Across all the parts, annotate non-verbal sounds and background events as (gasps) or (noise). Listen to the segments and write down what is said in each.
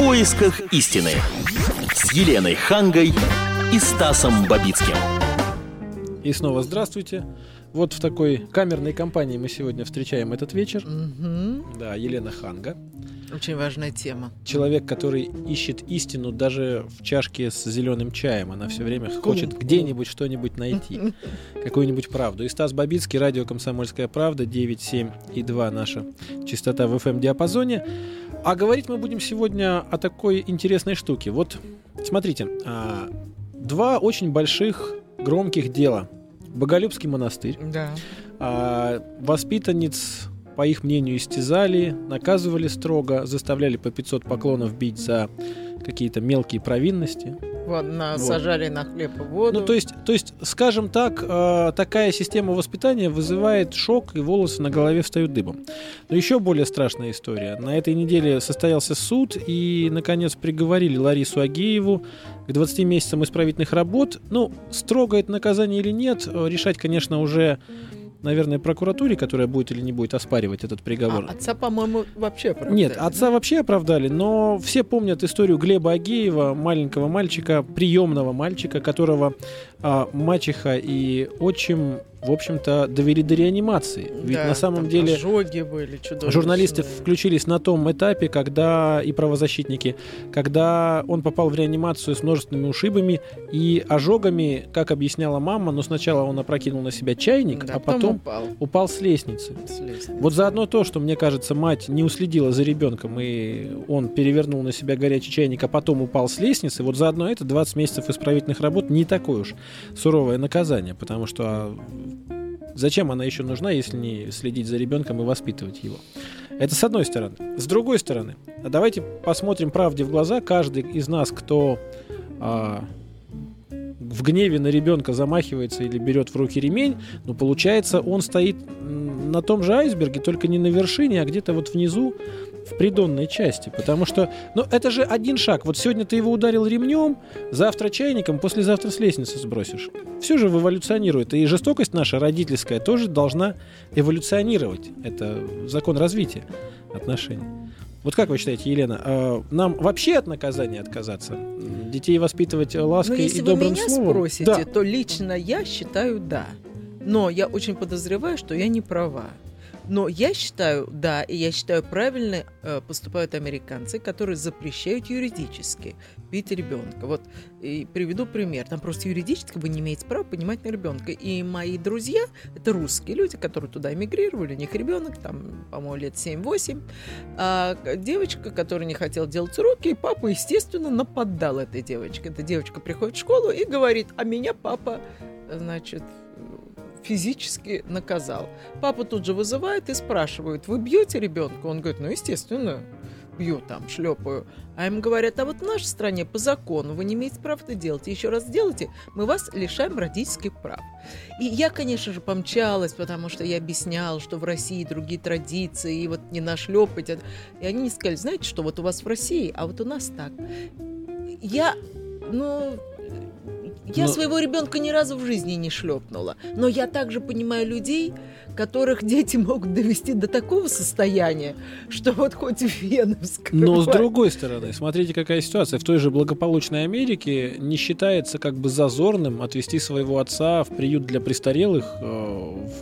поисках истины» с Еленой Хангой и Стасом Бабицким. И снова здравствуйте. Вот в такой камерной компании мы сегодня встречаем этот вечер. Мгм. Да, Елена Ханга. Очень важная тема. Человек, который ищет истину даже в чашке с зеленым чаем. Она все время хочет где-нибудь что-нибудь найти. (laughs) Какую-нибудь правду. И Стас Бабицкий, радио «Комсомольская правда», 9,7 и 2 наша частота в FM-диапазоне. А говорить мы будем сегодня о такой интересной штуке. Вот, смотрите, а, два очень больших громких дела. Боголюбский монастырь. Да. А, воспитанниц, по их мнению, истязали, наказывали строго, заставляли по 500 поклонов бить за какие-то мелкие провинности. Вот, на, Вот. сажали на хлеб и воду. Ну, то есть, то есть, скажем так, э, такая система воспитания вызывает шок, и волосы на голове встают дыбом. Но еще более страшная история. На этой неделе состоялся суд, и, наконец, приговорили Ларису Агееву к 20 месяцам исправительных работ. Ну, строго это наказание или нет, э, решать, конечно, уже, наверное, прокуратуре, которая будет или не будет оспаривать этот приговор. А отца, по-моему, вообще оправдали, Нет, да? отца вообще оправдали, но все помнят историю Глеба Агеева, маленького мальчика, приемного мальчика, которого а, мачеха и отчим, в общем-то, довели до реанимации. Ведь Да, на самом деле ожоги были чудовищные. журналисты включились на том этапе, когда и правозащитники, когда он попал в реанимацию с множественными ушибами и ожогами, как объясняла мама, но сначала он опрокинул на себя чайник, Да, а потом упал упал с лестницы. с лестницы. Вот заодно то, что, мне кажется, мать не уследила за ребенком, и он перевернул на себя горячий чайник, а потом упал с лестницы, вот заодно это 20 месяцев исправительных работ не такое уж суровое наказание, потому что а, зачем она еще нужна, если не следить за ребенком и воспитывать его? Это с одной стороны. С другой стороны, а давайте посмотрим правде в глаза. Каждый из нас, кто а, в гневе на ребенка замахивается или берет в руки ремень, ну, получается, он стоит на том же айсберге, только не на вершине, а где-то вот внизу, в придонной части. Потому что, ну, это же один шаг. Вот сегодня ты его ударил ремнем, завтра чайником, послезавтра с лестницы сбросишь. Все же эволюционирует. И жестокость наша родительская тоже должна эволюционировать. Это закон развития отношений. Вот как вы считаете, Елена, э, нам вообще от наказания отказаться? Детей воспитывать лаской если и вы добрым меня словом? спросите, Да. то лично я считаю да. Но я очень подозреваю, что я не права. Но я считаю, да, и я считаю, правильно э, поступают американцы, которые запрещают юридически бить ребенка. Вот и приведу пример. Там просто юридически вы не имеете права понимать на ребенка. И мои друзья, это русские люди, которые туда эмигрировали, у них ребенок, там, по-моему, лет 7-8. А девочка, которая не хотела делать уроки, и папа, естественно, нападал этой девочке. Эта девочка приходит в школу и говорит, а меня папа, значит, физически наказал. Папа тут же вызывает и спрашивает, вы бьете ребенка? Он говорит, ну, естественно, бью там, шлепаю. А им говорят, а вот в нашей стране по закону вы не имеете права это делать. Еще раз сделайте, мы вас лишаем родительских прав. И я, конечно же, помчалась, потому что я объясняла, что в России другие традиции, и вот не нашлепать. И они не сказали, знаете что, вот у вас в России, а вот у нас так. Я, ну, я Но- своего ребенка ни разу в жизни не шлепнула. Но я также понимаю людей, которых дети могут довести до такого состояния, что вот хоть вены вскрывай. Но с другой стороны, смотрите, какая ситуация. В той же благополучной Америке не считается как бы зазорным отвести своего отца в приют для престарелых э,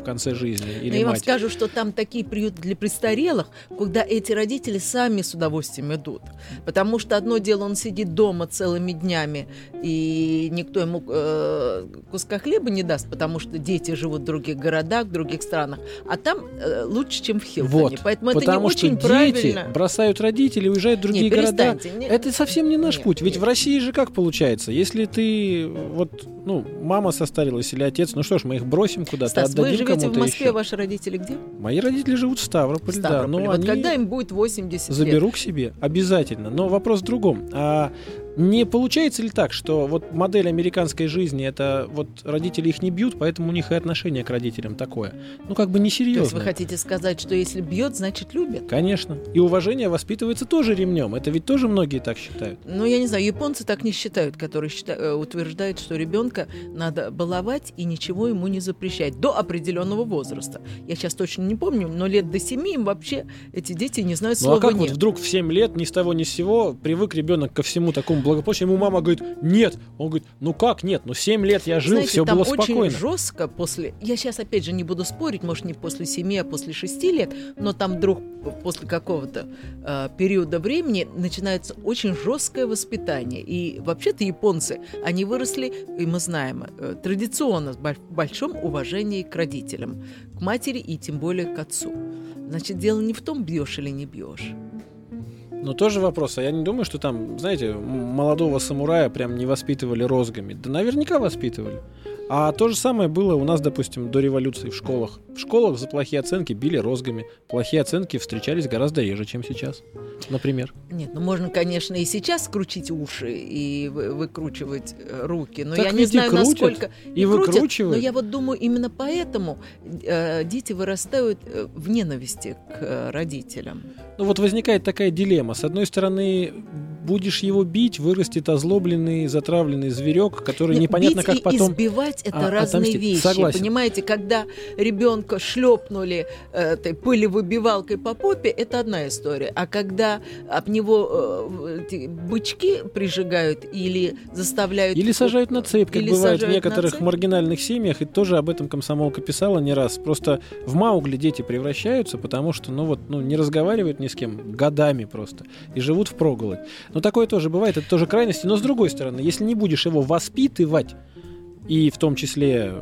в конце жизни Но или я вам мать. скажу, что там такие приюты для престарелых, куда эти родители сами с удовольствием идут. Потому что одно дело, он сидит дома целыми днями, и никто ему э, куска хлеба не даст, потому что дети живут в других городах, в других странах. А там э, лучше, чем в Хилтоне. Вот, Поэтому это не потому что очень дети правильно. бросают родителей, уезжают в другие Не, города. Не- Это совсем не наш Нет, путь. Ведь нет. в России же как получается? Если ты вот, ну, мама состарилась или отец, ну что ж, мы их бросим куда-то, Стас, вы отдадим живете в Москве, еще. ваши родители где? Мои родители живут в Ставрополе, В да. Но вот они когда им будет 80 лет? заберу к себе обязательно. Но вопрос в другом. А Не получается ли так, что вот модель американской жизни, это вот родители их не бьют, поэтому у них и отношение к родителям такое? Ну, как бы То есть вы несерьезно. хотите сказать, что если бьет, значит любит? Конечно. И уважение воспитывается тоже ремнем. Это ведь тоже многие так считают. Ну, я не знаю, японцы так не считают, которые счита- э, утверждают, что ребенка надо баловать и ничего ему не запрещать до определенного возраста. Я сейчас точно не помню, но лет до семи им вообще эти дети не знают Ну слова а как «нет». вот вдруг в 7 лет ни с того ни с сего привык ребенок ко всему такому благополучию, ему мама говорит, нет. Он говорит, ну как нет, ну 7 лет я жил, Знаете, все там было очень спокойно. жестко после... Я сейчас, опять же, не буду спорить, может, не после семи, а после шести лет, но там вдруг после какого-то э, периода времени начинается очень жесткое воспитание. И вообще-то японцы, они выросли, и мы знаем, э, традиционно в боль- большом уважении к родителям, к матери и тем более к отцу. Значит, дело не в том, бьешь или не бьешь. Но тоже вопрос, а я не думаю, что там, знаете, молодого самурая прям не воспитывали розгами. Да наверняка воспитывали. А то же самое было у нас, допустим, до революции в школах. В школах за плохие оценки били розгами. Плохие оценки встречались гораздо реже, чем сейчас, например. Нет, ну можно, конечно, и сейчас скрутить уши и вы- выкручивать э, руки, но Так я не и знаю, крутят, насколько и крутят, выкручивают. Но я вот думаю, именно поэтому э, дети вырастают э, в ненависти к э, родителям. Ну вот возникает такая дилемма. С одной стороны, будешь его бить, вырастет озлобленный, затравленный зверек, который Нет, непонятно бить как и потом... избивать это а, разные отомстить. вещи. Согласен. Понимаете, когда ребенка шлепнули э, этой пылевыбивалкой по попе, это одна история. А когда об него э, бычки прижигают или заставляют... Или сажают на цепь, как Или бывает в некоторых цепь. маргинальных семьях, и тоже об этом комсомолка писала не раз. Просто в Маугли дети превращаются, потому что, ну вот, ну, не разговаривают ни с кем годами просто, и живут в проголодь. Но такое тоже бывает, это тоже крайности. Но с другой стороны, если не будешь его воспитывать, и в том числе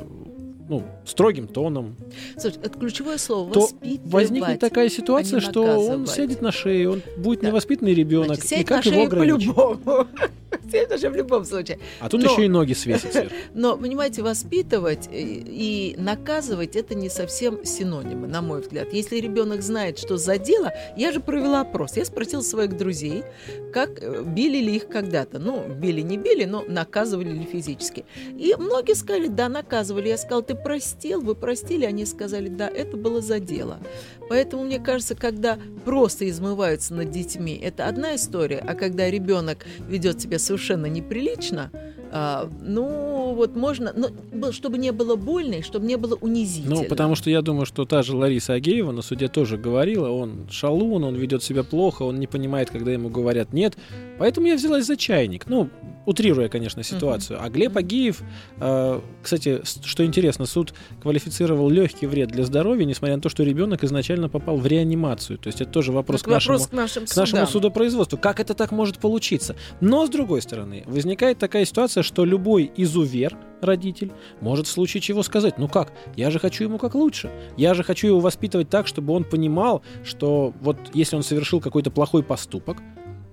ну, строгим тоном, Слушай, это ключевое слово. то воспитывать. возникнет такая ситуация, а что он сядет на шею, он будет Да. невоспитанный ребенок, Значит, и сядет как на его шею по-любому. На шею в любом случае. А тут Но- еще и ноги свесит сверху. (laughs) Но, понимаете, воспитывать и, и наказывать это не совсем синонимы, на мой взгляд. Если ребенок знает, что за дело, я же провела опрос. Я спросила своих друзей, как э, били ли их когда-то. Ну, били не били, но наказывали ли физически. И многие сказали, да, наказывали. Я сказала, ты простил, вы простили? Они сказали, да, это было за дело. Поэтому, мне кажется, когда просто измываются над детьми, это одна история, а когда ребенок ведет себя совершенно неприлично, а, ну, вот можно, но б- чтобы не было больно и чтобы не было унизительно. Ну, потому что я думаю, что та же Лариса Агеева на суде тоже говорила, он шалун, он ведет себя плохо, он не понимает, когда ему говорят нет. Поэтому я взялась за чайник. Ну, утрируя, конечно, ситуацию. А Глеб Агеев, э, кстати, что интересно, суд квалифицировал легкий вред для здоровья, несмотря на то, что ребенок изначально попал в реанимацию. То есть это тоже вопрос, Так к нашему, вопрос к нашим к нашему судам. судопроизводству. Как это так может получиться? Но, с другой стороны, возникает такая ситуация, что любой изувер, родитель, может в случае чего сказать, ну как, я же хочу ему как лучше. Я же хочу его воспитывать так, чтобы он понимал, что вот если он совершил какой-то плохой поступок,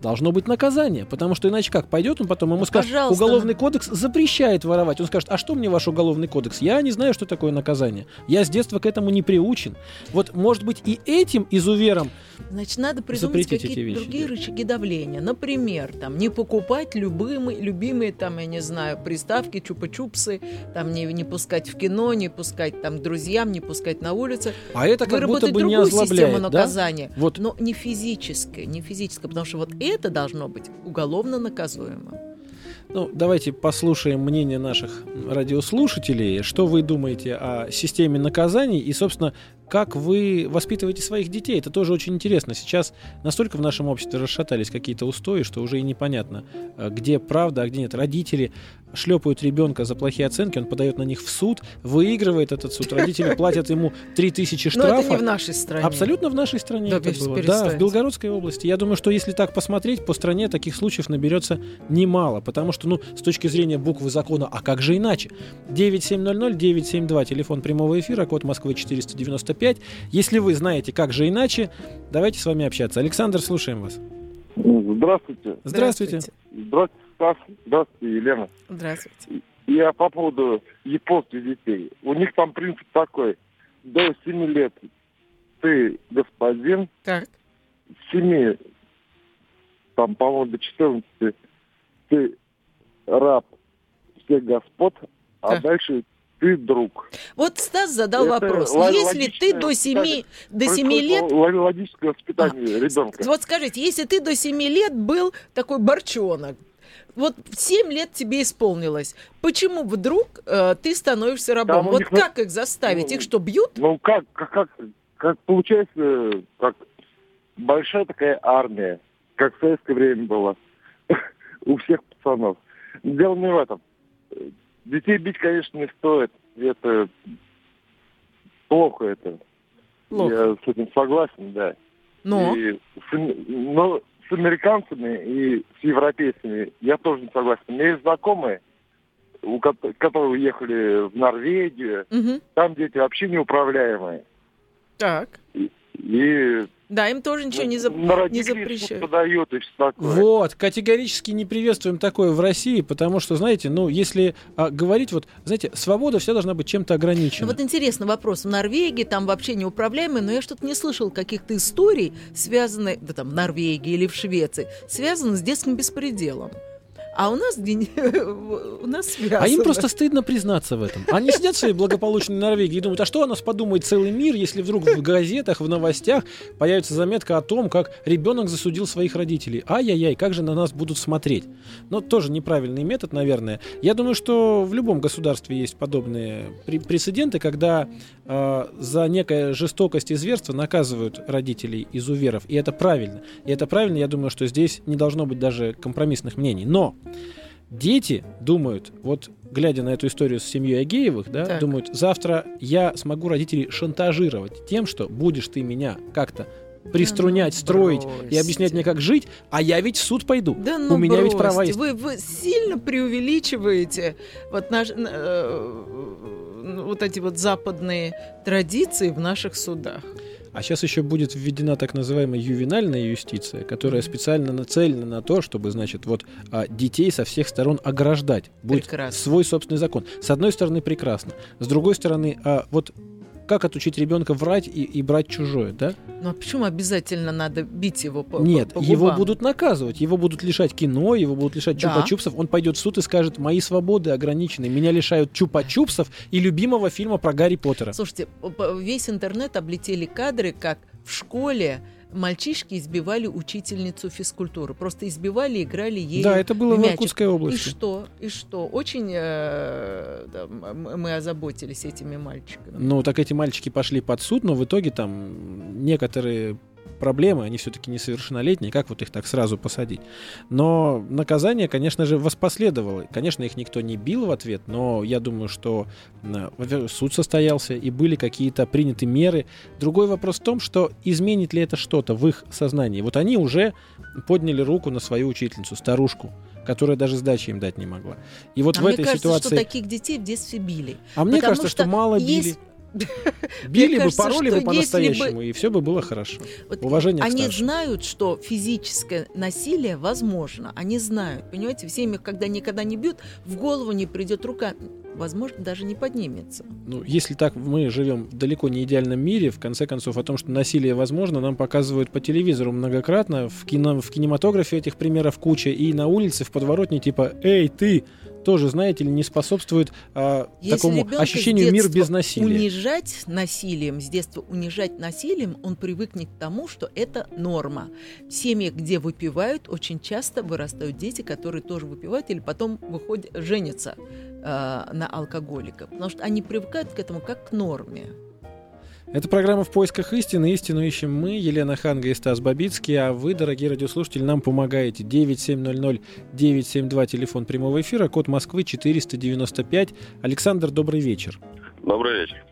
должно быть наказание, потому что иначе как, пойдет он потом, ему Ну, скажет, пожалуйста. уголовный кодекс запрещает воровать. Он скажет, а что мне ваш уголовный кодекс? Я не знаю, что такое наказание. Я с детства к этому не приучен. Вот, может быть, и этим изувером Значит, надо придумать какие-то другие рычаги давления. Например, там, не покупать любимые, любимые, там, я не знаю, приставки, чупа-чупсы, там, не, не пускать в кино, не пускать там к друзьям, не пускать на улице. А это как будто Выработать бы не другую систему озлобляет, да? наказания. Вот Но не физическое, не физическое, потому что вот это должно быть уголовно наказуемо. Ну, давайте послушаем мнение наших радиослушателей. Что вы думаете о системе наказаний и, собственно, как вы воспитываете своих детей? Это тоже очень интересно. Сейчас настолько в нашем обществе расшатались какие-то устои, что уже и непонятно, э, где правда, а где нет. Родители шлепают ребенка за плохие оценки, он подает на них в суд, выигрывает этот суд, родители (laughs) платят ему 3000 Но это не штрафа. в нашей стране. Абсолютно в нашей стране Да это было. Да, в. Белгородской области. Я думаю, что если так посмотреть, по стране таких случаев наберется немало. Потому что, ну, с точки зрения буквы закона, а как же иначе? 9700-972, телефон прямого эфира, код Москвы 495. Если вы знаете, как же иначе, давайте с вами общаться. Александр, слушаем вас. Здравствуйте. Здравствуйте. Здравствуйте, Стас. Здравствуйте, Елена. Здравствуйте. Я по поводу японских детей. У них там принцип такой. До 7 лет ты господин, Так. с 7, там, по-моему, до 14 ты раб всех господ, а Так. дальше ты друг. Вот Стас задал Это вопрос. Если ты до 7, воспитание. до 7 лет... Логическое воспитание ребенка. Вот скажите, если ты до 7 лет был такой борчонок, вот в 7 лет тебе исполнилось, почему вдруг э, ты становишься рабом? Там вот них на- как их заставить? ну, Их что, бьют? Ну как, как, как, как получается, как большая такая армия, как в советское время было (laughs) у всех пацанов. Дело не в этом. Детей бить, конечно, не стоит. Это плохо это. Плохо. Я с этим согласен, да. Но, И но с американцами и с европейцами я тоже не согласен. У меня есть знакомые, у ко- которые уехали в Норвегию, Мгм. там дети вообще неуправляемые. так. И Да, им тоже ничего не, зап- на не запрещают. подают и все такое. Вот, категорически не приветствуем такое в России, потому что, знаете, ну, если а, говорить, вот, знаете, свобода вся должна быть чем-то Ну, ограничена. Вот интересный вопрос. В Норвегии там вообще неуправляемые, но я что-то не слышал каких-то историй, связанных, да там, в Норвегии или в Швеции, связанных с детским беспределом. А у нас (laughs) у нас связано. А им просто стыдно признаться в этом. Они сидят в своей благополучной Норвегии и думают, а что о нас подумает целый мир, если вдруг в газетах, в новостях появится заметка о том, как ребенок засудил своих родителей. Ай-яй-яй, как же на нас будут смотреть. Но тоже неправильный метод, наверное. Я думаю, что в любом государстве есть подобные пре- прецеденты, когда э, за некое жестокость и зверство наказывают родителей изуверов. И это правильно. И это правильно, я думаю, что здесь не должно быть даже компромиссных мнений. Но дети думают, вот глядя на эту историю с семьей Агеевых, да, Так. думают, завтра я смогу родителей шантажировать тем, что будешь ты меня как-то приструнять, ну, строить и объяснять бросьте. мне, как жить, а я ведь в суд пойду. Да ну У меня ведь бросьте, права есть. Вы, вы сильно преувеличиваете вот, наш, э, э, вот эти вот западные традиции в наших судах. А сейчас еще будет введена так называемая ювенальная юстиция, которая специально нацелена на то, чтобы, значит, вот а, детей со всех сторон ограждать. Будет Прекрасно. свой собственный закон. С одной стороны, прекрасно. С другой стороны, а, вот как отучить ребенка врать и, и брать чужое, да? Ну а почему обязательно надо бить его по Нет, по- по его будут наказывать, его будут лишать кино, его будут лишать Да. чупа-чупсов. Он пойдет в суд и скажет, мои свободы ограничены, меня лишают чупа-чупсов и любимого фильма про Гарри Поттера. Слушайте, весь интернет облетели кадры, как в школе мальчишки избивали учительницу физкультуры. Просто избивали, играли ей Да, это было в мячик. Иркутской И области. что? И что? Очень э, да, мы озаботились этими мальчиками. Ну, так эти мальчики пошли под суд, но в итоге там некоторые проблемы, они все-таки несовершеннолетние, как вот их так сразу посадить? Но наказание, конечно же, воспоследовало. Конечно, их никто не бил в ответ, но я думаю, что суд состоялся и были какие-то приняты меры. Другой вопрос в том, что изменит ли это что-то в их сознании. Вот они уже подняли руку на свою учительницу, старушку, которая даже сдачи им дать не могла. И вот а в мне этой кажется, ситуации... что таких детей в детстве били. А мне потому кажется, что, что мало есть- Били (laughs) бы, кажется, пороли что бы по-настоящему, и все бы было хорошо. Вот Уважение Они знают, что физическое насилие возможно. Они знают. Понимаете, в семьях, когда никогда не бьют, в голову не придет рука. Возможно, даже не поднимется. Ну, если так мы живем в далеко не идеальном мире, в конце концов, о том, что насилие возможно, нам показывают по телевизору многократно, в, кино, в кинематографе этих примеров куча, и на улице, в подворотне, типа «Эй, ты!» тоже, знаете ли, не способствует а, Если такому ощущению мир без насилия. Унижать насилием, с детства унижать насилием, он привыкнет к тому, что это норма. В семьях, где выпивают, очень часто вырастают дети, которые тоже выпивают или потом выходят, женятся э, на алкоголиков. Потому что они привыкают к этому как к норме. Это программа «В поисках истины». Истину ищем мы, Елена Ханга и Стас Бабицкий. А вы, дорогие радиослушатели, нам помогаете. 9700-972, телефон прямого эфира, код Москвы 495. Александр, добрый вечер. Добрый вечер.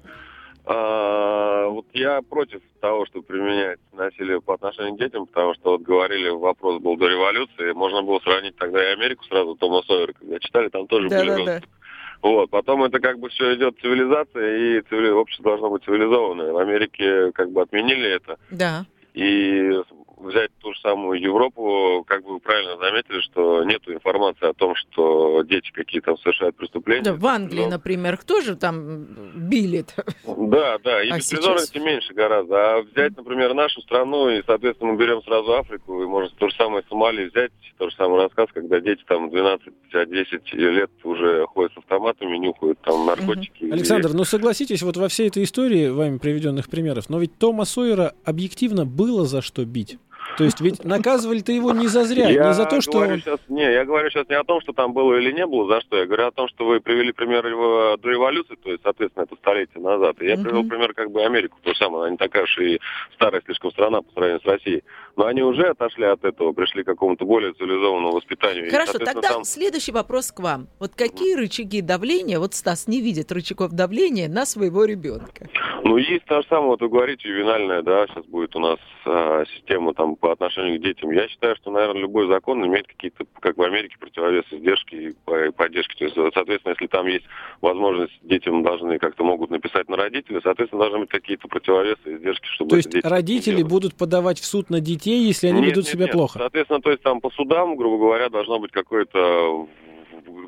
А, вот я против того, чтобы применять насилие по отношению к детям, потому что вот говорили, вопрос был до революции, можно было сравнить тогда и Америку сразу, Тома Сойера, когда читали, там тоже были Да-да-да. Вот, потом это как бы все идет цивилизация, и цивили... общество должно быть цивилизованное. В Америке как бы отменили это, Да. и взять ту же самую Европу, как бы вы правильно заметили, что нет информации о том, что дети какие там совершают преступления. Да, в Англии, Но- например, кто же там били Да, да, и А беспризорности меньше гораздо. А взять, например, нашу страну, и, соответственно, мы берем сразу Африку, и можно то же самое Сомали взять, то же самое рассказ, когда дети там 12-10 лет уже ходят с автоматами, нюхают там наркотики. И- Александр, ну согласитесь, вот во всей этой истории вами приведенных примеров, но ведь Тома Сойера объективно было за что бить. То есть ведь наказывали-то его не за зря, Я не за то, что говорю сейчас, не, я говорю сейчас не о том, что там было или не было, за что. Я говорю о том, что вы привели пример его до революции, то есть, соответственно, это столетие назад. И я Мгм. привел пример как бы Америку, то же самое, она не такая уж и старая слишком страна по сравнению с Россией. Но они уже отошли от этого, пришли к какому-то более цивилизованному воспитанию. И, Хорошо, соответственно, тогда там- следующий вопрос к вам. Вот какие рычаги давления, вот Стас не видит рычагов давления на своего ребенка? Ну, есть то же самое, вот вы говорите, ювенальная, да, сейчас будет у нас а, система там по отношению к детям. Я считаю, что, наверное, любой закон имеет какие-то, как в Америке, противовесы, издержки и по- и поддержки. То есть, соответственно, если там есть возможность, детям должны как-то могут написать на родителей, соответственно, должны быть какие-то противовесы, издержки, чтобы То есть родители будут подавать в суд на детей, если они Нет, ведут нет, себя нет. плохо. Соответственно, то есть там по судам, грубо говоря, должно быть какой-то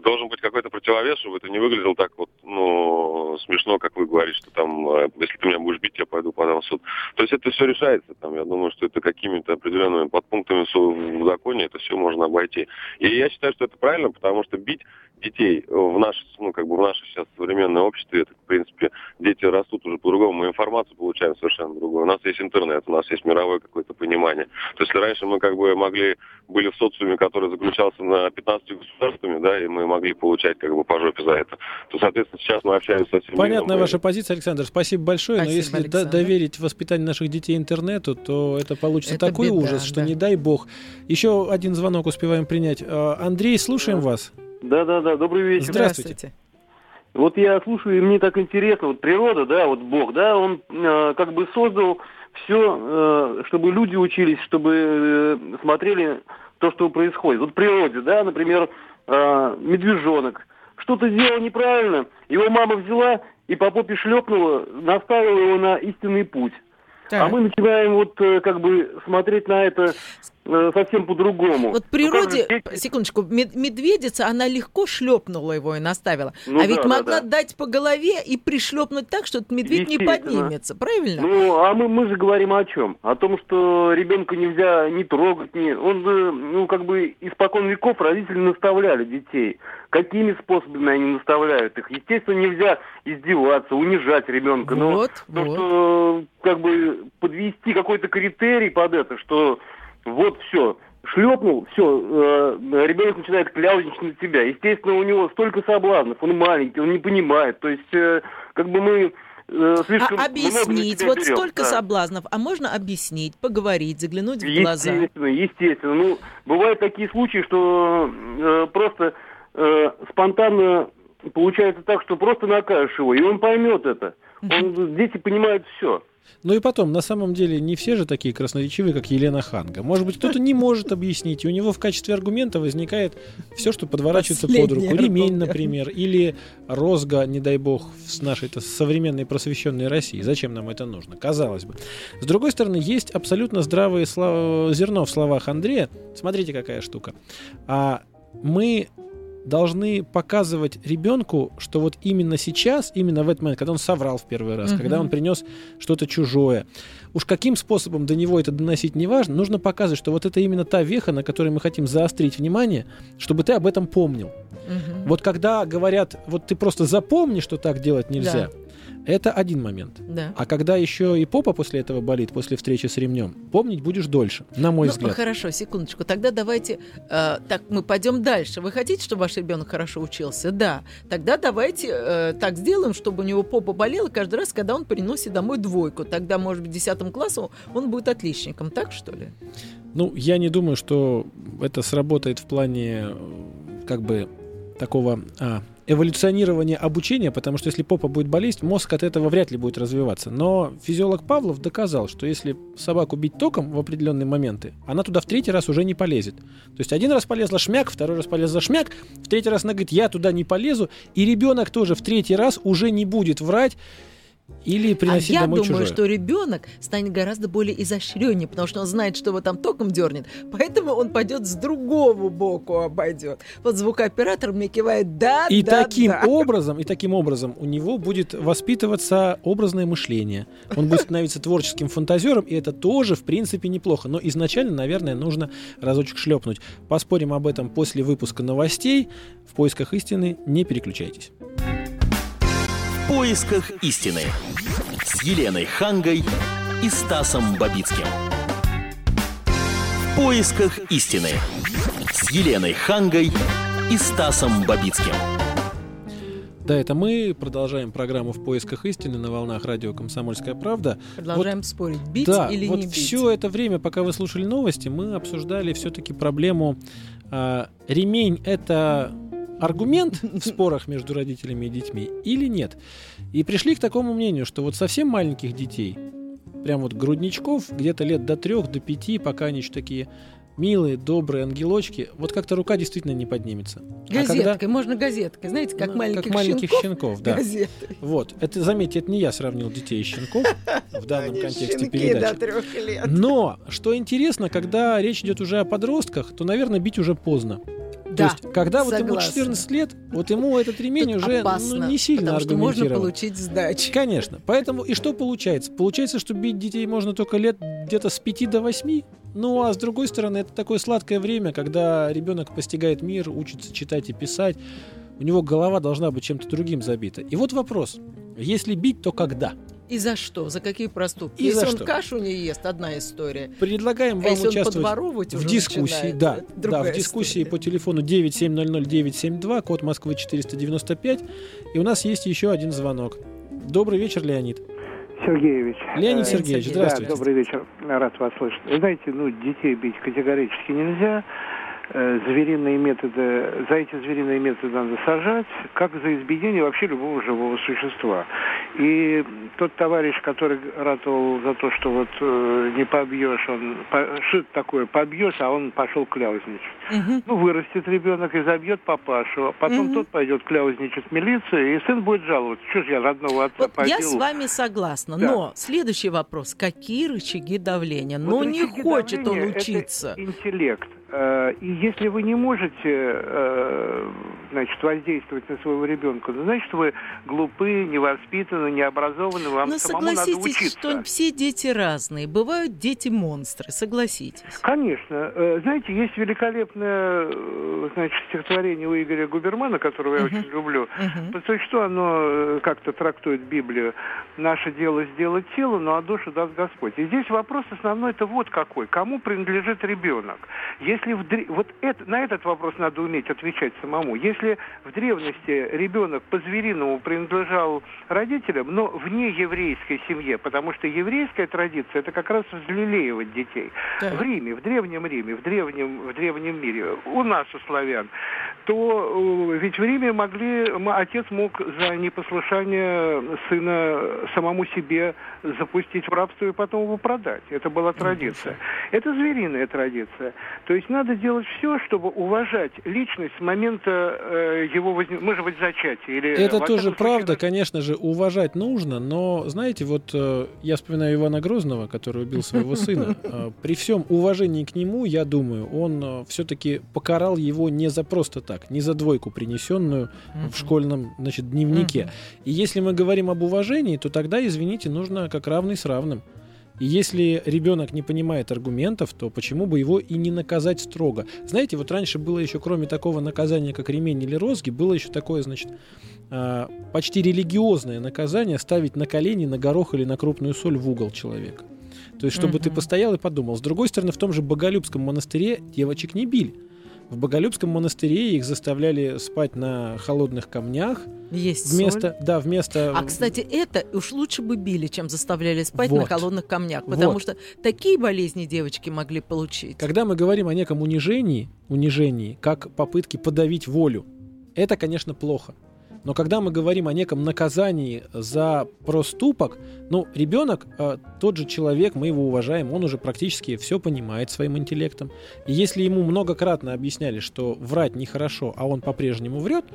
должен быть какой-то противовес, чтобы это не выглядело так вот, ну, смешно, как вы говорите, что там, э, если ты меня будешь бить, я пойду подам в суд. То есть это все решается, там, я думаю, что это какими-то определенными подпунктами в законе это все можно обойти. И я считаю, что это правильно, потому что бить детей в наше, ну, как бы в наше сейчас современное обществе, это, в принципе, дети растут уже по-другому, мы информацию получаем совершенно другую. У нас есть интернет, у нас есть мировое какое-то понимание. То есть если раньше мы как бы могли, были в социуме, который заключался на 15 государствами, да, и мы могли получать как бы по жопе за это, то, соответственно, сейчас мы общаемся со всем Понятная ваша позиция, Александр. Спасибо большое. Спасибо, но если до- Александр. доверить воспитание наших детей интернету, то это получится Это такой беда, ужас, что да. не дай бог. Еще один звонок успеваем принять. А, Андрей, слушаем вас. Да-да-да, добрый вечер. Здравствуйте. Вот я слушаю, и мне так интересно, вот природа, да, вот Бог, да, он э, как бы создал все, чтобы люди учились, чтобы э, смотрели то, что происходит. Вот в природе, да, например, э, медвежонок что-то сделал неправильно, его мама взяла и по попе шлепнула, наставила его на истинный путь. А мы начинаем вот э, как бы смотреть на это э, совсем по-другому. Вот в Ну, природе, же дети- секундочку, мед- медведица, она легко шлепнула его и наставила. Ну а ведь да, да, могла да. дать по голове и пришлепнуть так, что этот медведь не поднимется, правильно? Ну, а мы, мы же говорим о чем? О том, что ребенка нельзя не трогать, не... Он же, ну, как бы испокон веков родители наставляли детей. Какими способами они наставляют их? Естественно, нельзя издеваться, унижать ребенка. Но вот, то, вот. что как бы подвести какой-то критерий под это, что вот все, шлепнул, все, ребенок начинает кляузничать на тебя. Естественно, у него столько соблазнов, он маленький, он не понимает. То есть, э, как бы мы э, слишком А много на объяснить, вот берем. столько Да. соблазнов, а можно объяснить, поговорить, заглянуть в глаза. Естественно, естественно. Ну, бывают такие случаи, что э, просто э, спонтанно получается так, что просто накажешь его, и он поймет это. Он, дети понимают все. Ну и потом, на самом деле, не все же такие красноречивые, как Елена Ханга. Может быть, кто-то не может объяснить, и у него в качестве аргумента возникает все, что подворачивается под Последний руку. Ремень, аргумент. например, или розга, не дай бог, с нашей -то современной просвещенной России. Зачем нам это нужно? Казалось бы. С другой стороны, есть абсолютно здравое сло- зерно в словах Андрея. Смотрите, какая штука. А мы должны показывать ребенку, что вот именно сейчас, именно в этот момент, когда он соврал в первый раз, Мгм. когда он принес что-то чужое, уж каким способом до него это доносить не важно, нужно показывать, что вот это именно та веха, на которой мы хотим заострить внимание, чтобы ты об этом помнил. Мгм. Вот когда говорят, вот ты просто запомни, что так делать нельзя, это один момент. Да. А когда еще и попа после этого болит, после встречи с ремнем, помнить будешь дольше, на мой Ну, взгляд. хорошо, секундочку. Тогда давайте, э, так, мы пойдем дальше. Вы хотите, чтобы ваш ребенок хорошо учился? Да. Тогда давайте э, так сделаем, чтобы у него попа болела каждый раз, когда он приносит домой двойку. Тогда, может быть, в 10 классе он будет отличником. Так, что ли? Ну, я не думаю, что это сработает в плане э, как бы такого а, эволюционирования обучения, потому что если попа будет болеть, мозг от этого вряд ли будет развиваться. Но физиолог Павлов доказал, что если собаку бить током в определенные моменты, она туда в третий раз уже не полезет. То есть один раз полезла шмяк, второй раз полезла шмяк, в третий раз она говорит, я туда не полезу, и ребенок тоже в третий раз уже не будет врать, Или А приносить я домой думаю, чужое. что ребенок станет гораздо более изощреннее, потому что он знает, что его там током дернет, поэтому он пойдет с другого боку обойдет. Вот звукооператор мне кивает, да, И да, таким да. образом, и таким образом у него будет воспитываться образное мышление. Он будет становиться творческим фантазером, и это тоже, в принципе, неплохо. Но изначально, наверное, нужно разочек шлепнуть. Поспорим об этом после выпуска новостей. В поисках истины не переключайтесь. В поисках истины. С Еленой Хангой и Стасом Бабицким. В поисках истины. С Еленой Хангой и Стасом Бабицким. Да, это мы продолжаем программу «В поисках истины» на волнах радио «Комсомольская правда». Продолжаем спорить, бить да, или вот не бить. все это время, пока вы слушали новости, мы обсуждали все-таки проблему а, ремень это аргумент в спорах между родителями и детьми или нет. И пришли к такому мнению, что вот совсем маленьких детей, прям вот грудничков, где-то лет до трех, до пяти, пока они еще такие милые, добрые ангелочки, вот как-то рука действительно не поднимется. А Газеткой, когда- можно газеткой, знаете, как Ну, маленьких, как маленьких щенков, щенков, да. газетой. Вот, это, заметьте, это не я сравнил детей и щенков в данном контексте передачи. Но, что интересно, когда речь идет уже о подростках, то, наверное, бить уже поздно. Да, То есть, когда вот ему согласна. 14 лет, вот ему этот ремень Тут уже ну, опасно, не сильно потому что можно получить сдачи. Конечно. Поэтому и что получается? Получается, что бить детей можно только лет где-то с 5 до 8. Ну, а с другой стороны, это такое сладкое время, когда ребенок постигает мир, учится читать и писать. У него голова должна быть чем-то другим забита. И вот вопрос. Если бить, то когда? И за что? За какие проступки? И Если за он что? кашу не ест, одна история. Предлагаем А вам если он участвовать подворовывать в уже дискуссии. начинает, Да, да, в дискуссии история. по телефону 9700972, код Москвы 495. И у нас есть еще один звонок. Добрый вечер, Леонид. Сергеевич. Леонид Э, Сергеевич, Сергеевич. здравствуйте. Да, добрый вечер. Рад вас слышать. Вы знаете, ну, детей бить категорически нельзя. Э, Звериные методы, за эти звериные методы надо сажать, как за избиение вообще любого живого существа. И тот товарищ, который ратовал за то, что вот э, не побьешь, он, по- что это такое, побьешь, а он пошел кляузничать. Мгм. Ну, вырастет ребенок и забьет папашу, а потом Мгм. тот пойдет кляузничать в милицию, и сын будет жаловаться. Что ж я родного отца Вот я побил? с вами согласна, Да. но следующий вопрос. Какие рычаги давления? Вот Но не рычаги хочет он учиться. интеллект. Э, И если вы не можете э, значит, воздействовать на своего ребенка, ну, значит, вы глупы, невоспитаны, необразованы, вам Но самому надо учиться. что все дети разные. Бывают дети-монстры, согласитесь. Конечно. Э, Знаете, есть великолепное э, значит, стихотворение у Игоря Губермана, которого я Мгм. очень люблю. Мгм. По что оно э, как-то трактует Библию? Наше дело сделать тело, ну а душу даст Господь. И здесь вопрос основной это вот какой. Кому принадлежит ребенок? Если в дре- вот это, на этот вопрос надо уметь отвечать самому. Если в древности ребенок по-звериному принадлежал родителям, но вне еврейской семье, потому что еврейская традиция это как раз взлелеивать детей. Так. В Риме, в древнем Риме, в древнем, в древнем мире, у нас, у славян, то э, ведь в Риме могли, отец мог за непослушание сына самому себе запустить в рабство и потом его продать. Это была традиция. Это звериная традиция. То есть надо делать все, чтобы уважать личность с момента э, его возник... Мы же ведь зачатия. Или, Это тоже случае, правда, конечно же, уважать нужно, но, знаете, вот э, я вспоминаю Ивана Грозного, который убил своего (laughs) сына. Э, При всем уважении к нему, я думаю, он все-таки покарал его не за просто так, не за двойку, принесенную в школьном значит, дневнике. И если мы говорим об уважении, то тогда, извините, нужно как равный с равным. И если ребенок не понимает аргументов, то почему бы его и не наказать строго? Знаете, вот раньше было еще, кроме такого наказания, как ремень или розги, было еще такое, значит, а, почти религиозное наказание ставить на колени, на горох или на крупную соль в угол человека. То есть, чтобы ты Мгм. постоял и подумал. С другой стороны, в том же Боголюбском монастыре девочек не били. В Боголюбском монастыре их заставляли спать на холодных камнях Есть вместо, соль. да, вместо. А, кстати, это уж лучше бы били, чем заставляли спать на Вот. холодных камнях. Потому Вот. что такие болезни девочки могли получить. Когда мы говорим о неком унижении, унижении, как попытке подавить волю, это, конечно, плохо. Но когда мы говорим о неком наказании за проступок, ну, ребенок, э, тот же человек, мы его уважаем, он уже практически все понимает своим интеллектом. И если ему многократно объясняли, что врать нехорошо, а он по-прежнему врет,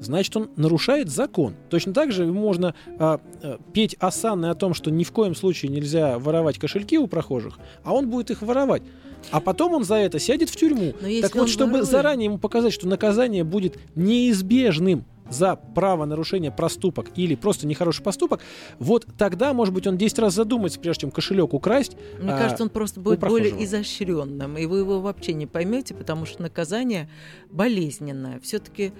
значит, он нарушает закон. Точно так же можно а, а, петь осанны о том, что ни в коем случае нельзя воровать кошельки у прохожих, а он будет их воровать. А потом он за это сядет в тюрьму. Так вот, чтобы ворует- заранее ему показать, что наказание будет неизбежным за правонарушение проступок или просто нехороший поступок, вот тогда, может быть, он 10 раз задумается, прежде чем кошелек украсть. Мне а, кажется, он просто будет более изощренным, и вы его вообще не поймете, потому что наказание болезненное. Все-таки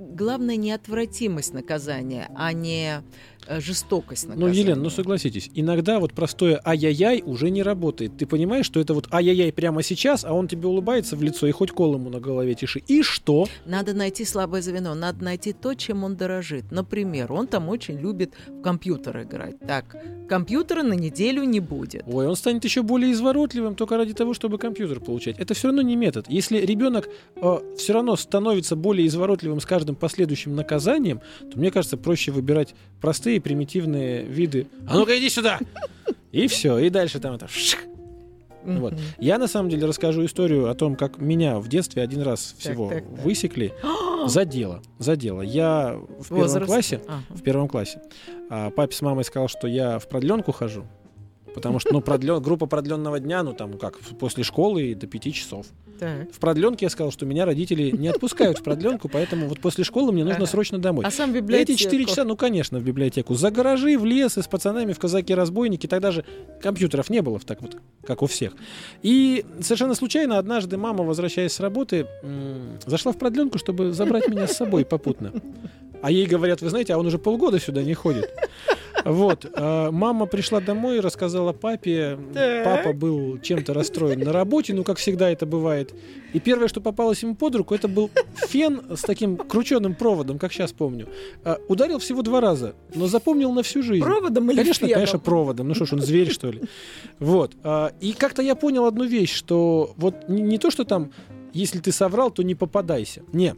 главное неотвратимость наказания, а не э, жестокость Ну, наказания. Елена, ну согласитесь, иногда вот простое ай-яй-яй уже не работает. Ты понимаешь, что это вот ай-яй-яй прямо сейчас, а он тебе улыбается в лицо и хоть кол ему на голове тиши. И что? Надо найти слабое звено, надо найти то, чем он дорожит. Например, он там очень любит в компьютер играть. Так, компьютера на неделю не будет. Ой, он станет еще более изворотливым только ради того, чтобы компьютер получать. Это все равно не метод. Если ребенок все равно становится более изворотливым с каждым последующим наказанием, то мне кажется, проще выбирать простые примитивные виды. А ну-ка иди сюда! И все, и дальше там это. Вот. Я на самом деле расскажу историю о том, как меня в детстве один раз Так, всего так, так. высекли (gasps) за дело. За дело. Я в первом Возраст? классе, Ага. в первом классе, а, папе с мамой сказал, что я в продленку хожу. Потому что, ну, продлен, группа продленного дня, ну, там, как, после школы и до пяти часов. Так. В продленке я сказал, что меня родители не отпускают в продленку, поэтому вот после школы мне нужно Ага. срочно домой. А сам И библиотеку? Эти четыре часа, ну, конечно, в библиотеку. За гаражи, в лес и с пацанами в казаки-разбойники. Тогда же компьютеров не было, так вот, как у всех. И совершенно случайно однажды мама, возвращаясь с работы, м, зашла в продленку, чтобы забрать меня с собой попутно. А ей говорят, вы знаете, а он уже полгода сюда не ходит. Вот. а Мама пришла домой и рассказала папе. Папа был чем-то расстроен на работе, ну, как всегда это бывает. И первое, что попалось ему под руку, это был фен с таким крученным проводом, как сейчас помню. А, Ударил всего два раза, но запомнил на всю жизнь. Проводом или Конечно, феном? конечно, проводом. Ну что ж, он зверь, что ли? Вот. А, И как-то я понял одну вещь, что вот не, не то, что там, если ты соврал, то не попадайся. Не.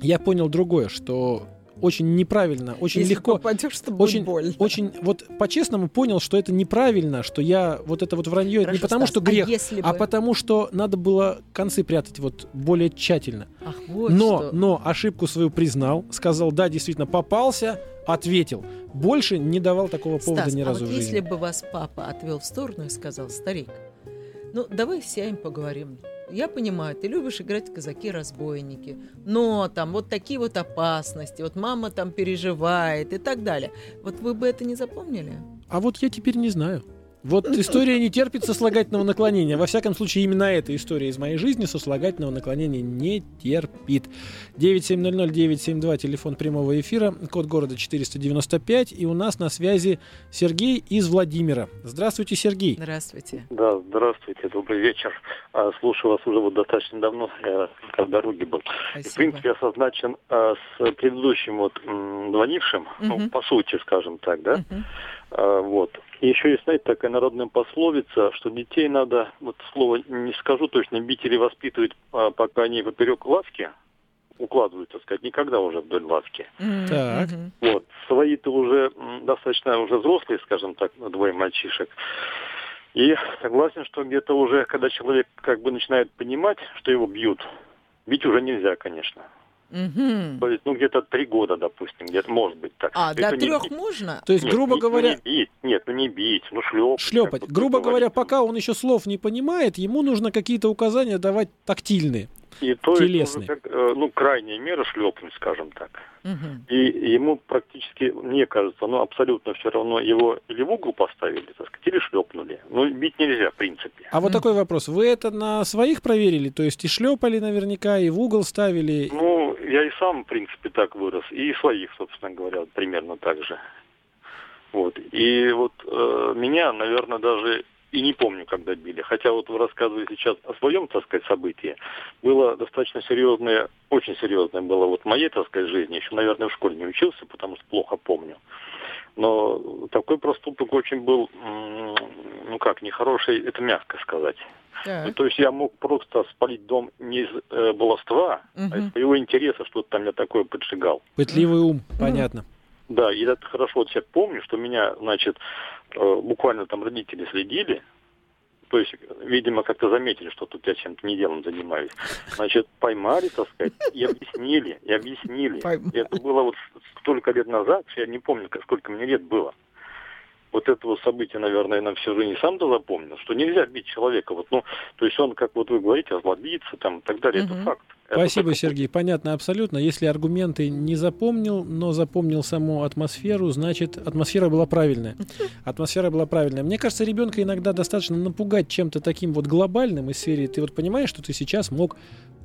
Я понял другое, что очень неправильно, очень Если легко. попадешь, то Очень, больно. очень, вот по-честному понял, что это неправильно, что я вот это вот вранье, это не Хорошо, потому, Стас, что а грех, если а бы- потому, что надо было концы прятать вот более тщательно. Ах, вот но, что. но ошибку свою признал, сказал, да, действительно попался, ответил. Больше не давал такого повода Стас, ни а разу вот в жизни. если бы вас папа отвел в сторону и сказал, старик, ну давай сядем поговорим. Я понимаю, ты любишь играть казаки-разбойники, но там вот такие вот опасности, вот мама там переживает и так далее. Вот вы бы это не запомнили? А вот я теперь не знаю. Вот история не терпит сослагательного наклонения. Во всяком случае, именно эта история из моей жизни сослагательного наклонения не терпит. 9700-972, телефон прямого эфира, код города 495. И у нас на связи Сергей из Владимира. Здравствуйте, Сергей. Здравствуйте. Да, здравствуйте, добрый вечер. А, Слушаю вас уже вот достаточно давно, я как в дороге был. И, в принципе, я созначен а, с предыдущим вот звонившим, ну, Мгм. по сути, скажем так, да. Мгм. А, вот. И еще есть, знаете, такая народная пословица, что детей надо, вот слово не скажу точно, бить или воспитывать, а, пока они поперек ласки укладывают, так сказать, никогда уже вдоль ласки. Мгм. Так. Вот. Свои-то уже достаточно уже взрослые, скажем так, двое мальчишек. И согласен, что где-то уже, когда человек как бы начинает понимать, что его бьют, бить уже нельзя, конечно. Мгм. То есть, ну, где-то три года, допустим, где-то может быть так. А, Это до не трех бить. можно? То есть, Нет, грубо не- говоря, Ну, не бить, нет, ну не бить, ну шлепать. шлепать. как Грубо говоря, пока он еще слов не понимает, ему нужно какие-то указания давать тактильные. И то есть, телесный. уже как, э, ну, крайняя мера шлепнуть, скажем так. Мгм. И ему практически, мне кажется, ну, абсолютно все равно его или в угол поставили, так сказать, или шлепнули. Ну, бить нельзя, в принципе. А вот такой вопрос. Вы это на своих проверили? То есть и шлепали наверняка, и в угол ставили? Ну, я и сам, в принципе, так вырос. И своих, собственно говоря, примерно так же. Вот. И вот э, меня, наверное, даже и не помню, когда били. Хотя вот вы рассказываете сейчас о своем, так сказать, событии. Было достаточно серьезное, очень серьезное было вот в моей, так сказать, жизни. Еще, наверное, в школе не учился, потому что плохо помню. Но такой проступок очень был, ну как, нехороший, это мягко сказать. Ну, то есть я мог просто спалить дом не из э, баловства, а Мгм. из своего интереса, что-то там я такое поджигал. Пытливый ум, понятно. Да, и это хорошо вот я помню, что меня, значит, э, буквально там родители следили, То есть, видимо, как-то заметили, что тут я чем-то неделом занимаюсь. Значит, поймали, так сказать, и объяснили, и объяснили. Поймали. Это было вот столько лет назад, я не помню, сколько мне лет было. Вот этого события, наверное, я на всю жизнь сам то запомнил, что нельзя бить человека. Вот, ну, то есть он, как вот вы говорите, озлобиться там и так далее, Мгм. это факт. Спасибо, Сергей. Понятно абсолютно. Если аргументы не запомнил, но запомнил саму атмосферу, значит, атмосфера была правильная. (laughs) Атмосфера была правильная. Мне кажется, ребенка иногда достаточно напугать чем-то таким вот глобальным из серии. Ты вот понимаешь, что ты сейчас мог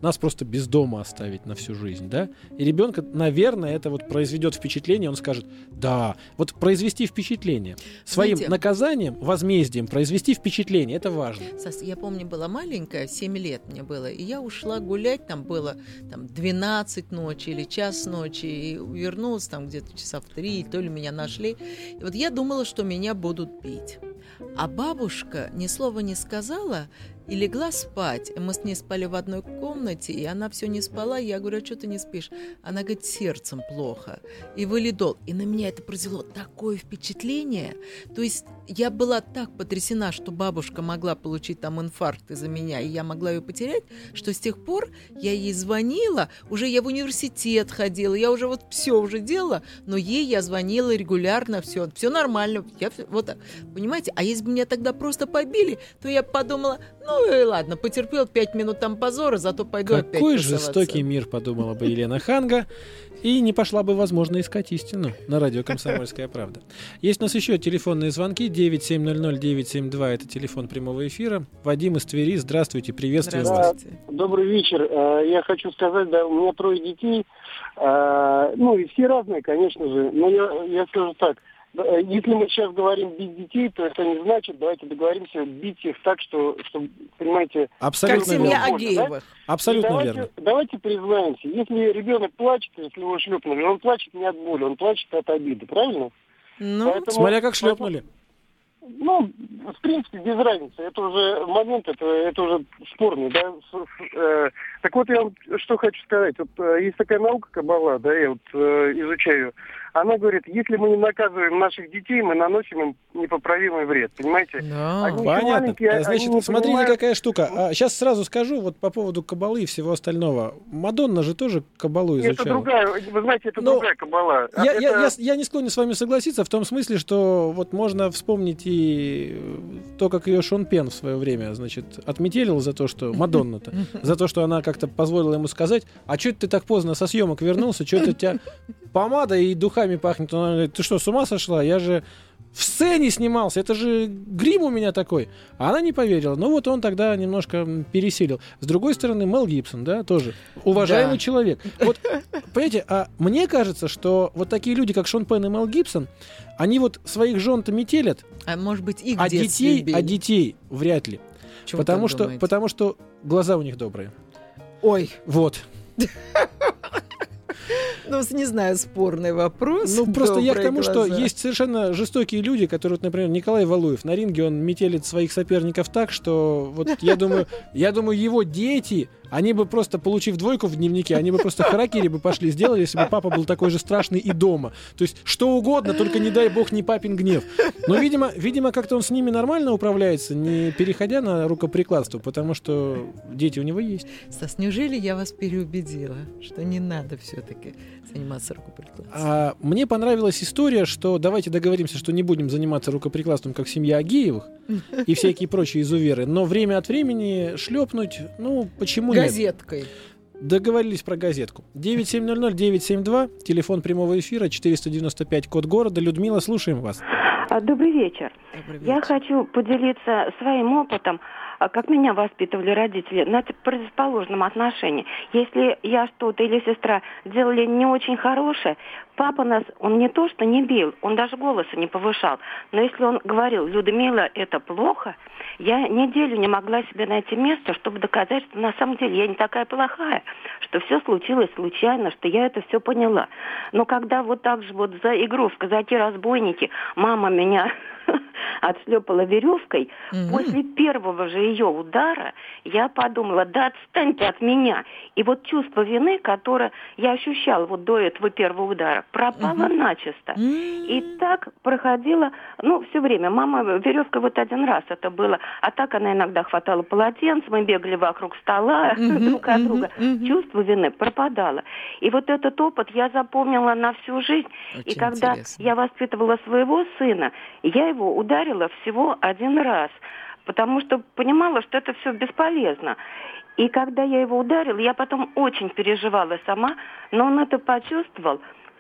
нас просто без дома оставить на всю жизнь, да? И ребенка, наверное, это вот произведет впечатление, он скажет, да, вот произвести впечатление. Своим Знаете- наказанием, возмездием произвести впечатление, это важно. Я помню, была маленькая, 7 лет мне было, и я ушла гулять, там было там, 12 ночи или час ночи, и вернулась там где-то часа в 3, то ли меня нашли. И вот я думала, что меня будут бить. А бабушка ни слова не сказала и легла спать. Мы с ней спали в одной комнате, и она все не спала. Я говорю, а что ты не спишь? Она говорит, сердцем плохо. И валидол. И на меня это произвело такое впечатление. То есть я была так потрясена, что бабушка могла получить там инфаркт из-за меня, и я могла ее потерять, что с тех пор я ей звонила, уже я в университет ходила, я уже вот все уже делала, но ей я звонила регулярно, все, все нормально, я всё- вот, так. понимаете, а если бы меня тогда просто побили, то я подумала, ну и ладно, потерпел пять минут там позора, зато пойду опять Какой тусоваться». жестокий мир, подумала бы Елена Ханга. И не пошла бы, возможно, искать истину на радио «Комсомольская правда». Есть у нас еще телефонные звонки. 9700-972 – это телефон прямого эфира. Вадим из Твери, здравствуйте, приветствую вас. Здравствуйте. Добрый вечер. Э, Я хочу сказать, да, у меня трое детей. Э, Ну, и все разные, конечно же. Но я, я скажу так. Э, Если мы сейчас говорим бить детей, то это не значит, давайте договоримся, бить их так, что, что понимаете... Как Абсолютно семья верно. Агеевых. Абсолютно И давайте, верно. Давайте признаемся, если ребенок плачет, если его шлепнули, он плачет не от боли, он плачет от обиды, правильно? Ну, Поэтому- Смотря как шлепнули. Ну, в принципе, без разницы. Это уже момент, это, это уже спорный, да. Э, так вот, я вам что хочу сказать. Вот э, есть такая наука Кабала, да, я вот изучаю. Она говорит, если мы не наказываем наших детей, мы наносим им непоправимый вред, понимаете? да. Они Понятно. А, они Значит, не смотрите, понимают- какая штука. сейчас сразу скажу вот по поводу кабалы и всего остального. Мадонна же тоже кабалу Это изучала. другая, вы знаете, это Ну, другая Кабала. А Я, это- я, я, я не склонен с вами согласиться в том смысле, что вот можно вспомнить и э, то, как ее Шон Пен в свое время, значит, отметелил за то, что (laughs) Мадонна-то, за то, что она как-то позволила ему сказать, а что ты так поздно со съемок вернулся, что это у тебя помада и духами пахнет. Она говорит, ты что, с ума сошла? Я же в сцене снимался, это же грим у меня такой. А она не поверила. Ну вот он тогда немножко пересилил. С другой стороны, Мел Гибсон, да, тоже уважаемый Да. человек. Вот, понимаете, а мне кажется, что вот такие люди, как Шон Пен и Мел Гибсон, они вот своих жен-то метелят, А может быть, их а детей, били. а детей вряд ли. Чего Потому что, думаете? потому что глаза у них добрые. Ой, Вот. (laughs) ну, не знаю, спорный вопрос. Ну, просто я к тому, что есть совершенно жестокие люди, которые, вот, например, Николай Валуев на ринге, он метелит своих соперников так, что вот я думаю, я думаю, его дети, они бы просто, получив двойку в дневнике, они бы просто харакири бы пошли сделали, если бы папа был такой же страшный и дома. То есть что угодно, только не дай бог не папин гнев. Но, видимо, видимо, как-то он с ними нормально управляется, не переходя на рукоприкладство, потому что дети у него есть. Стас, неужели я вас переубедила, что не надо все-таки заниматься рукоприкладством? А мне понравилась история, что давайте договоримся, что не будем заниматься рукоприкладством, как семья Агеевых и всякие прочие изуверы, но время от времени шлепнуть, ну, почему нет? Газеткой. Договорились про газетку. 9700-972, телефон прямого эфира, 495, код города. Людмила, слушаем вас. А, Добрый вечер. Добрый Я вечер. хочу поделиться своим опытом, как меня воспитывали родители, на противоположном отношении. Если я что-то или сестра делали не очень хорошее, папа нас, он не то что не бил, он даже голоса не повышал. Но если он говорил, Людмила, это плохо, я неделю не могла себе найти место, чтобы доказать, что на самом деле я не такая плохая, что все случилось случайно, что я это все поняла. Но когда вот так же вот за игру в казаки-разбойники мама меня (laughs) отшлепала веревкой. Мгм. После первого же ее удара я подумала, да отстаньте от меня. И вот чувство вины, которое я ощущала вот до этого первого удара, пропало Мгм. начисто. И так проходило, ну, все время. Мама, веревка вот один раз это было. А так она иногда хватала полотенце, мы бегали вокруг стола (laughs) друг от друга. Чувство вины пропадало. И вот этот опыт я запомнила на всю жизнь. и когда я воспитывала своего сына, я его ударила всего один раз, потому что понимала, что это все бесполезно. И когда я его ударила, я потом очень переживала сама, но он это почувствовал.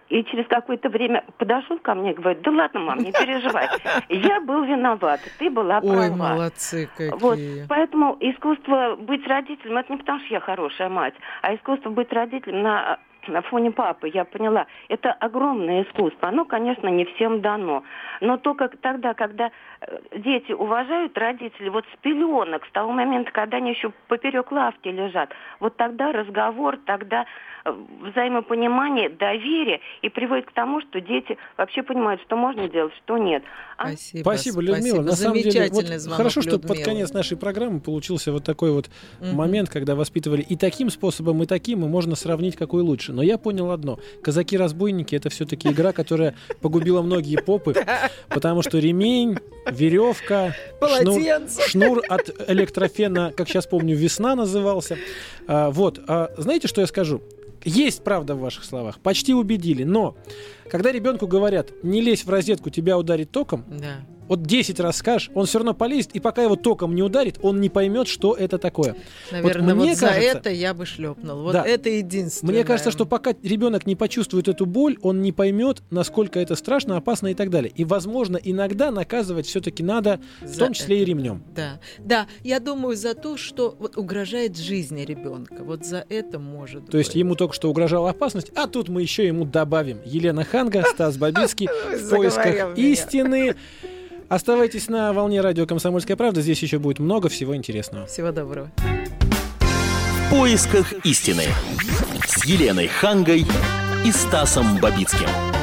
И через какое-то время подошел ко мне и говорит, да ладно, мам, не переживай. Я был виноват, ты была права. Ой, молодцы какие. Вот, поэтому искусство быть родителем, это не потому, что я хорошая мать, а искусство быть родителем на, на фоне папы, я поняла, это огромное искусство. Оно, конечно, не всем дано. Но только тогда, когда дети уважают родителей, вот с пеленок, с того момента, когда они еще поперек лавки лежат, вот тогда разговор, тогда э, взаимопонимание, доверие и приводит к тому, что дети вообще понимают, что можно делать, что нет. А Спасибо, Спасибо, Людмила. На самом деле, вот звонок, хорошо, что под Людмила. конец нашей программы получился вот такой вот Мгм. момент, когда воспитывали и таким способом, и таким, и можно сравнить, какой лучше. Но я понял одно. Казаки-разбойники — это все-таки игра, которая погубила многие попы, (laughs) потому что ремень, веревка, шнур, шнур от электрофена, как сейчас помню, весна назывался. А, вот. А знаете, что я скажу? Есть правда в ваших словах, почти убедили, но когда ребенку говорят, не лезь в розетку, тебя ударит током, Да. Вот 10 раз скажешь, он все равно полезет, и пока его током не ударит, он не поймет, что это такое. Наверное, вот, мне за кажется- это я бы шлепнул. Вот Да. это единственное. Мне кажется, что пока ребенок не почувствует эту боль, он не поймет, насколько это страшно, опасно и так далее. И, возможно, иногда наказывать все-таки надо, в За том числе и это. ремнем. Да, да, я думаю за то, что вот угрожает жизни ребенка. Вот за это может То есть быть. ему только что угрожала опасность, а тут мы еще ему добавим. Елена Ханга, Стас Бабицкий (laughs) в поисках истины. Оставайтесь на волне радио «Комсомольская правда». Здесь еще будет много всего интересного. Всего доброго. В поисках истины с Еленой Хангой и Стасом Бабицким.